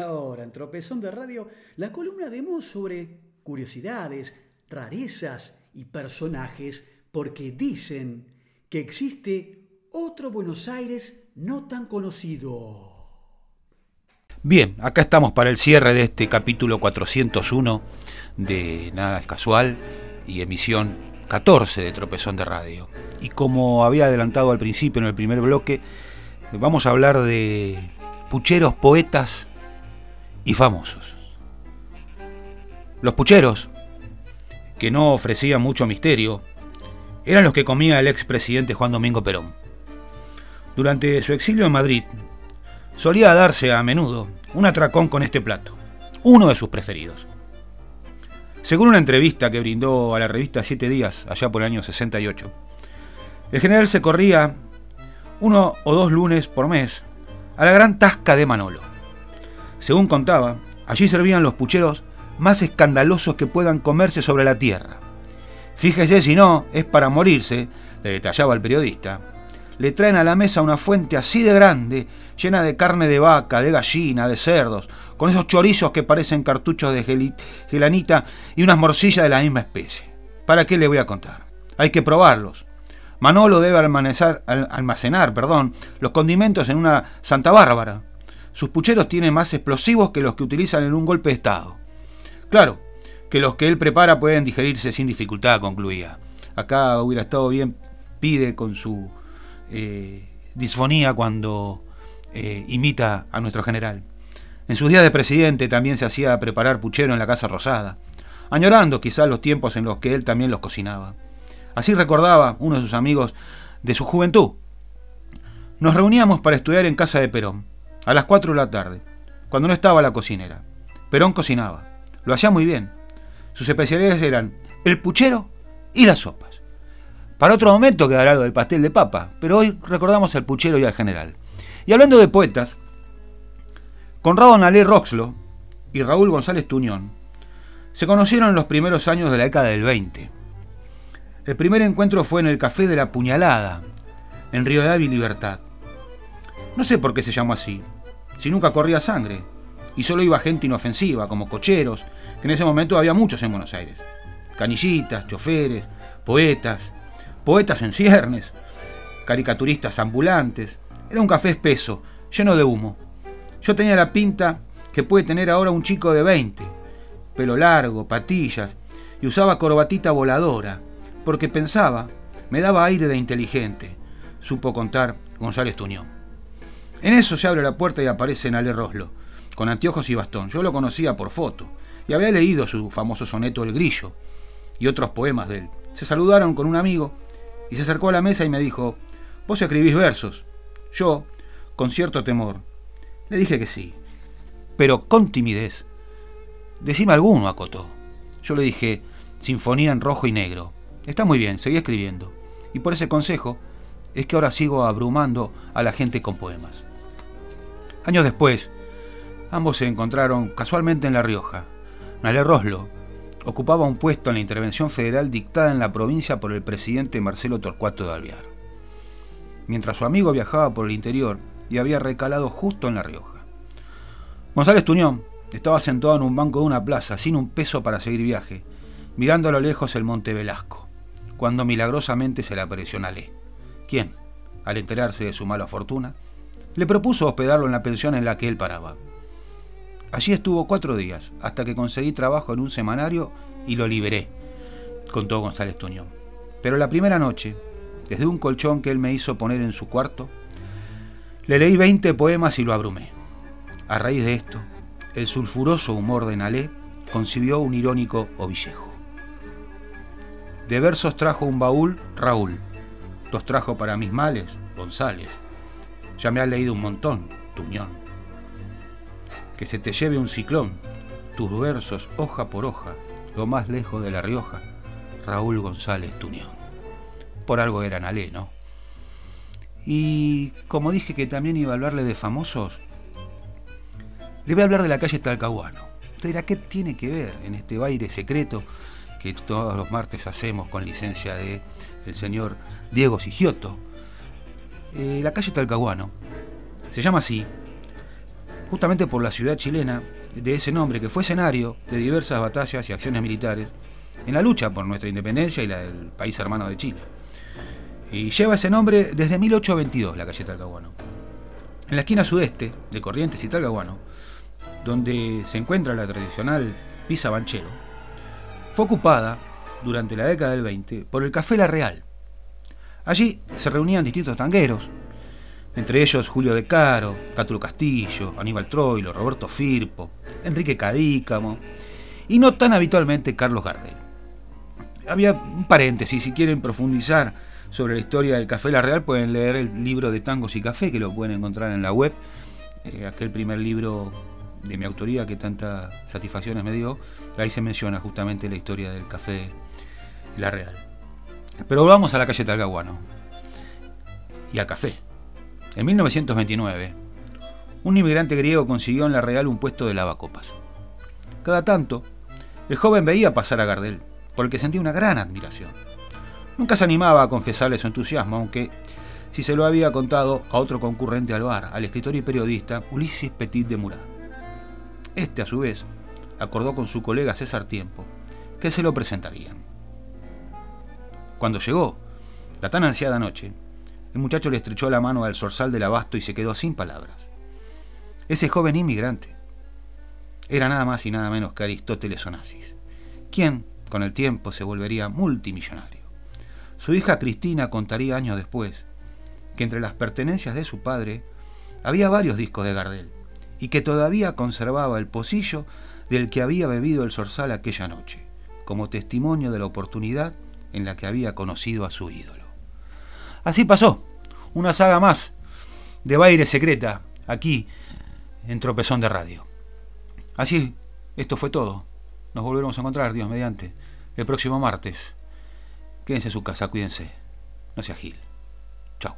Ahora, en Tropezón de Radio, la columna de Mo sobre curiosidades, rarezas y personajes, porque dicen que existe otro Buenos Aires no tan conocido. Bien, acá estamos para el cierre de este capítulo 401 de Nada es Casual y emisión 14 de Tropezón de Radio. Y como había adelantado al principio en el primer bloque, vamos a hablar de pucheros, poetas y famosos. Los pucheros, que no ofrecían mucho misterio, eran los que comía el expresidente Juan Domingo Perón. Durante su exilio en Madrid, solía darse a menudo un atracón con este plato, uno de sus preferidos. Según una entrevista que brindó a la revista Siete Días, allá por el año 68, el general se corría uno o dos lunes por mes a la gran tasca de Manolo. Según contaba, allí servían los pucheros más escandalosos que puedan comerse sobre la tierra. Fíjese si no, es para morirse, le detallaba el periodista. Le traen a la mesa una fuente así de grande, llena de carne de vaca, de gallina, de cerdos, con esos chorizos que parecen cartuchos de gelanita y unas morcillas de la misma especie. ¿Para qué le voy a contar? Hay que probarlos. Manolo debe almacenar, almacenar perdón, los condimentos en una Santa Bárbara. Sus pucheros tienen más explosivos que los que utilizan en un golpe de Estado. Claro, que los que él prepara pueden digerirse sin dificultad, concluía. Acá hubiera estado bien, pide con su eh, disfonía cuando eh, imita a nuestro general. En sus días de presidente también se hacía preparar puchero en la Casa Rosada, añorando quizás los tiempos en los que él también los cocinaba. Así recordaba uno de sus amigos de su juventud. Nos reuníamos para estudiar en casa de Perón, a las 4 de la tarde, cuando no estaba la cocinera. Perón cocinaba. Lo hacía muy bien. Sus especialidades eran el puchero y las sopas. Para otro momento quedará lo del pastel de papa, pero hoy recordamos al puchero y al general. Y hablando de poetas, Conrado Nalé Roxlo y Raúl González Tuñón se conocieron en los primeros años de la década del 20. El primer encuentro fue en el Café de la Puñalada, en Río de y Libertad. No sé por qué se llamó así, si nunca corría sangre, y solo iba gente inofensiva, como cocheros, que en ese momento había muchos en Buenos Aires. Canillitas, choferes, poetas, poetas en ciernes, caricaturistas ambulantes. Era un café espeso, lleno de humo. Yo tenía la pinta que puede tener ahora un chico de 20, pelo largo, patillas, y usaba corbatita voladora, porque pensaba, me daba aire de inteligente, supo contar González Tuñón. En eso se abre la puerta y aparece Nale Roslo, con anteojos y bastón. Yo lo conocía por foto, y había leído su famoso soneto El Grillo, y otros poemas de él. Se saludaron con un amigo, y se acercó a la mesa y me dijo, ¿vos escribís versos? Yo, con cierto temor, le dije que sí, pero con timidez. Decime alguno, acotó. Yo le dije, Sinfonía en rojo y negro. Está muy bien, seguí escribiendo. Y por ese consejo es que ahora sigo abrumando a la gente con poemas. Años después, ambos se encontraron casualmente en La Rioja. Nale Roslo ocupaba un puesto en la intervención federal dictada en la provincia por el presidente Marcelo Torcuato de Alvear. Mientras su amigo viajaba por el interior, y había recalado justo en La Rioja. González Tuñón estaba sentado en un banco de una plaza, sin un peso para seguir viaje, mirando a lo lejos el monte Velasco, cuando milagrosamente se le apareció Nalé, quien, al enterarse de su mala fortuna, le propuso hospedarlo en la pensión en la que él paraba. Allí estuvo cuatro días, hasta que conseguí trabajo en un semanario y lo liberé, contó González Tuñón. Pero la primera noche, desde un colchón que él me hizo poner en su cuarto, le leí 20 poemas y lo abrumé. A raíz de esto, el sulfuroso humor de Nalé concibió un irónico ovillejo. De versos trajo un baúl Raúl, los trajo para mis males González. Ya me has leído un montón, Tuñón. Que se te lleve un ciclón, tus versos hoja por hoja, lo más lejos de La Rioja, Raúl González Tuñón. Por algo era Nalé, ¿no? Y como dije que también iba a hablarle de famosos, le voy a hablar de la calle Talcahuano. Usted dirá, ¿qué tiene que ver en este baile secreto que todos los martes hacemos con licencia de el señor Diego Sigioto? Eh, la calle Talcahuano se llama así justamente por la ciudad chilena de ese nombre, que fue escenario de diversas batallas y acciones militares en la lucha por nuestra independencia y la del país hermano de Chile. Y lleva ese nombre desde 1822, la calle Talcahuano. En la esquina sudeste de Corrientes y Talcahuano, donde se encuentra la tradicional Pisa Banchero, fue ocupada durante la década del 20 por el Café La Real. Allí se reunían distintos tangueros, entre ellos Julio De Caro, Cátulo Castillo, Aníbal Troilo, Roberto Firpo, Enrique Cadícamo y no tan habitualmente Carlos Gardel. Había un paréntesis, si quieren profundizar sobre la historia del Café La Real pueden leer el libro de Tangos y Café que lo pueden encontrar en la web, eh, aquel primer libro de mi autoría que tantas satisfacciones me dio, ahí se menciona justamente la historia del Café La Real. Pero volvamos a la calle Talcahuano y al café. En 1929, un inmigrante griego consiguió en La Real un puesto de lavacopas. Cada tanto, el joven veía pasar a Gardel, por el que sentía una gran admiración. Nunca se animaba a confesarle su entusiasmo, aunque si se lo había contado a otro concurrente al bar, al escritor y periodista Ulises Petit de Murat. Este, a su vez, acordó con su colega César Tiempo que se lo presentarían. Cuando llegó, la tan ansiada noche, el muchacho le estrechó la mano al zorzal del abasto y se quedó sin palabras. Ese joven inmigrante era nada más y nada menos que Aristóteles Onassis, quien, con el tiempo, se volvería multimillonario. Su hija Cristina contaría años después que entre las pertenencias de su padre había varios discos de Gardel y que todavía conservaba el pocillo del que había bebido el zorzal aquella noche, como testimonio de la oportunidad en la que había conocido a su ídolo. Así pasó, una saga más de baile secreta aquí en Tropezón de Radio. Así, esto fue todo. Nos volveremos a encontrar, Dios mediante, el próximo martes. Quédense en su casa, cuídense. No sea Gil. Chao.